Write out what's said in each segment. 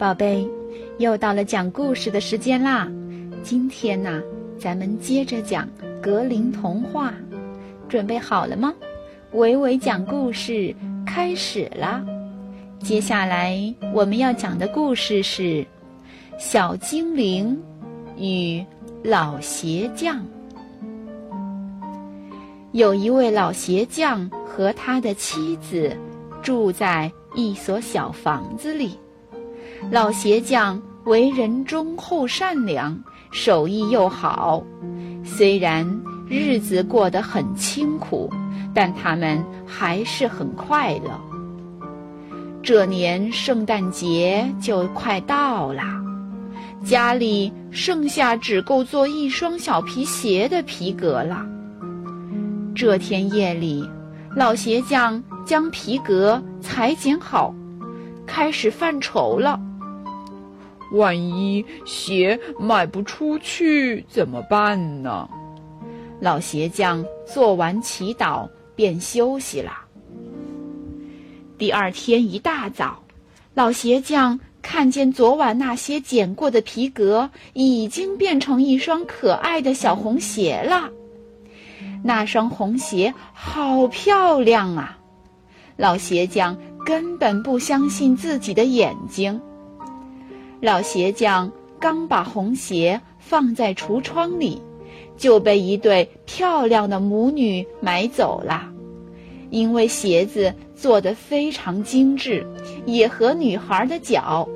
宝贝，又到了讲故事的时间啦！今天呢，咱们接着讲格林童话，准备好了吗？伟伟讲故事开始啦！接下来我们要讲的故事是《小精灵与老鞋匠》。有一位老鞋匠和他的妻子住在一所小房子里。老鞋匠为人忠厚善良，手艺又好。虽然日子过得很清苦，但他们还是很快乐。这年圣诞节就快到了，家里剩下只够做一双小皮鞋的皮革了。这天夜里，老鞋匠将皮革裁剪好，开始犯愁了。万一鞋卖不出去怎么办呢？老鞋匠做完祈祷便休息了。第二天一大早，老鞋匠看见昨晚那些剪过的皮革已经变成一双可爱的小红鞋了。那双红鞋好漂亮啊！老鞋匠根本不相信自己的眼睛。老鞋匠刚把红鞋放在橱窗里，就被一对漂亮的母女买走了。因为鞋子做得非常精致，也合女孩的脚，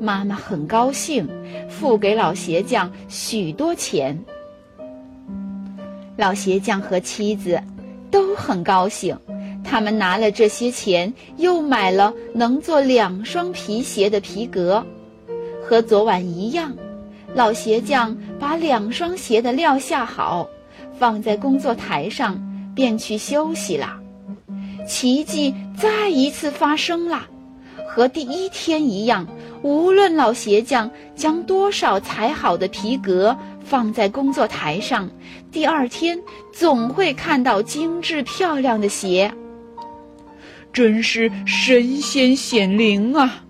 妈妈很高兴，付给老鞋匠许多钱。老鞋匠和妻子都很高兴，他们拿了这些钱，又买了能做两双皮鞋的皮革。和昨晚一样，老鞋匠把两双鞋的料下好，放在工作台上，便去休息了。奇迹再一次发生了，和第一天一样，无论老鞋匠将多少裁好的皮革放在工作台上，第二天总会看到精致漂亮的鞋。真是神仙显灵啊！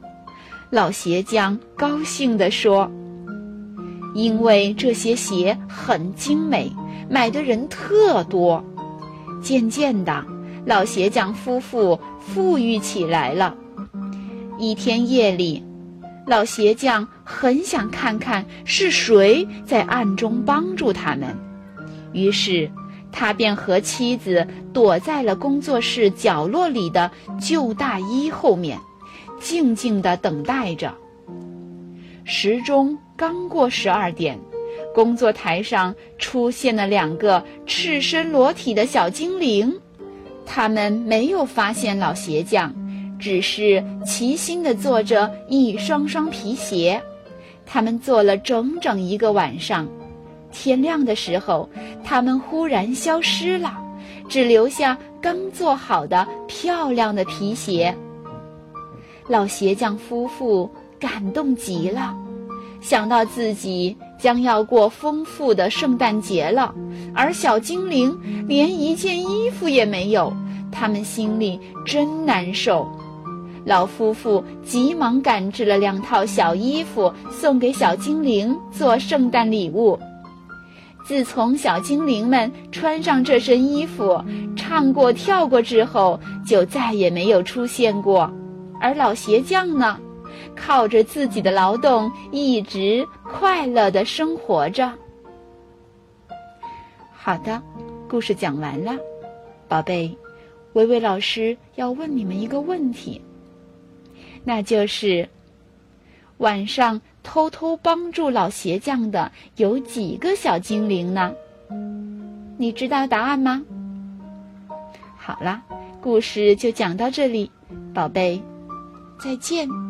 老鞋匠高兴地说：“因为这些鞋很精美，买的人特多。渐渐的，老鞋匠夫妇富裕起来了。一天夜里，老鞋匠很想看看是谁在暗中帮助他们，于是他便和妻子躲在了工作室角落里的旧大衣后面。”静静地等待着。时钟刚过十二点，工作台上出现了两个赤身裸体的小精灵。他们没有发现老鞋匠，只是齐心地做着一双双皮鞋。他们做了整整一个晚上。天亮的时候，他们忽然消失了，只留下刚做好的漂亮的皮鞋。老鞋匠夫妇感动极了，想到自己将要过丰富的圣诞节了，而小精灵连一件衣服也没有，他们心里真难受。老夫妇急忙赶制了两套小衣服，送给小精灵做圣诞礼物。自从小精灵们穿上这身衣服，唱过跳过之后，就再也没有出现过。而老鞋匠呢，靠着自己的劳动，一直快乐的生活着。好的，故事讲完了，宝贝，微微老师要问你们一个问题，那就是晚上偷偷帮助老鞋匠的有几个小精灵呢？你知道答案吗？好啦，故事就讲到这里，宝贝。再见。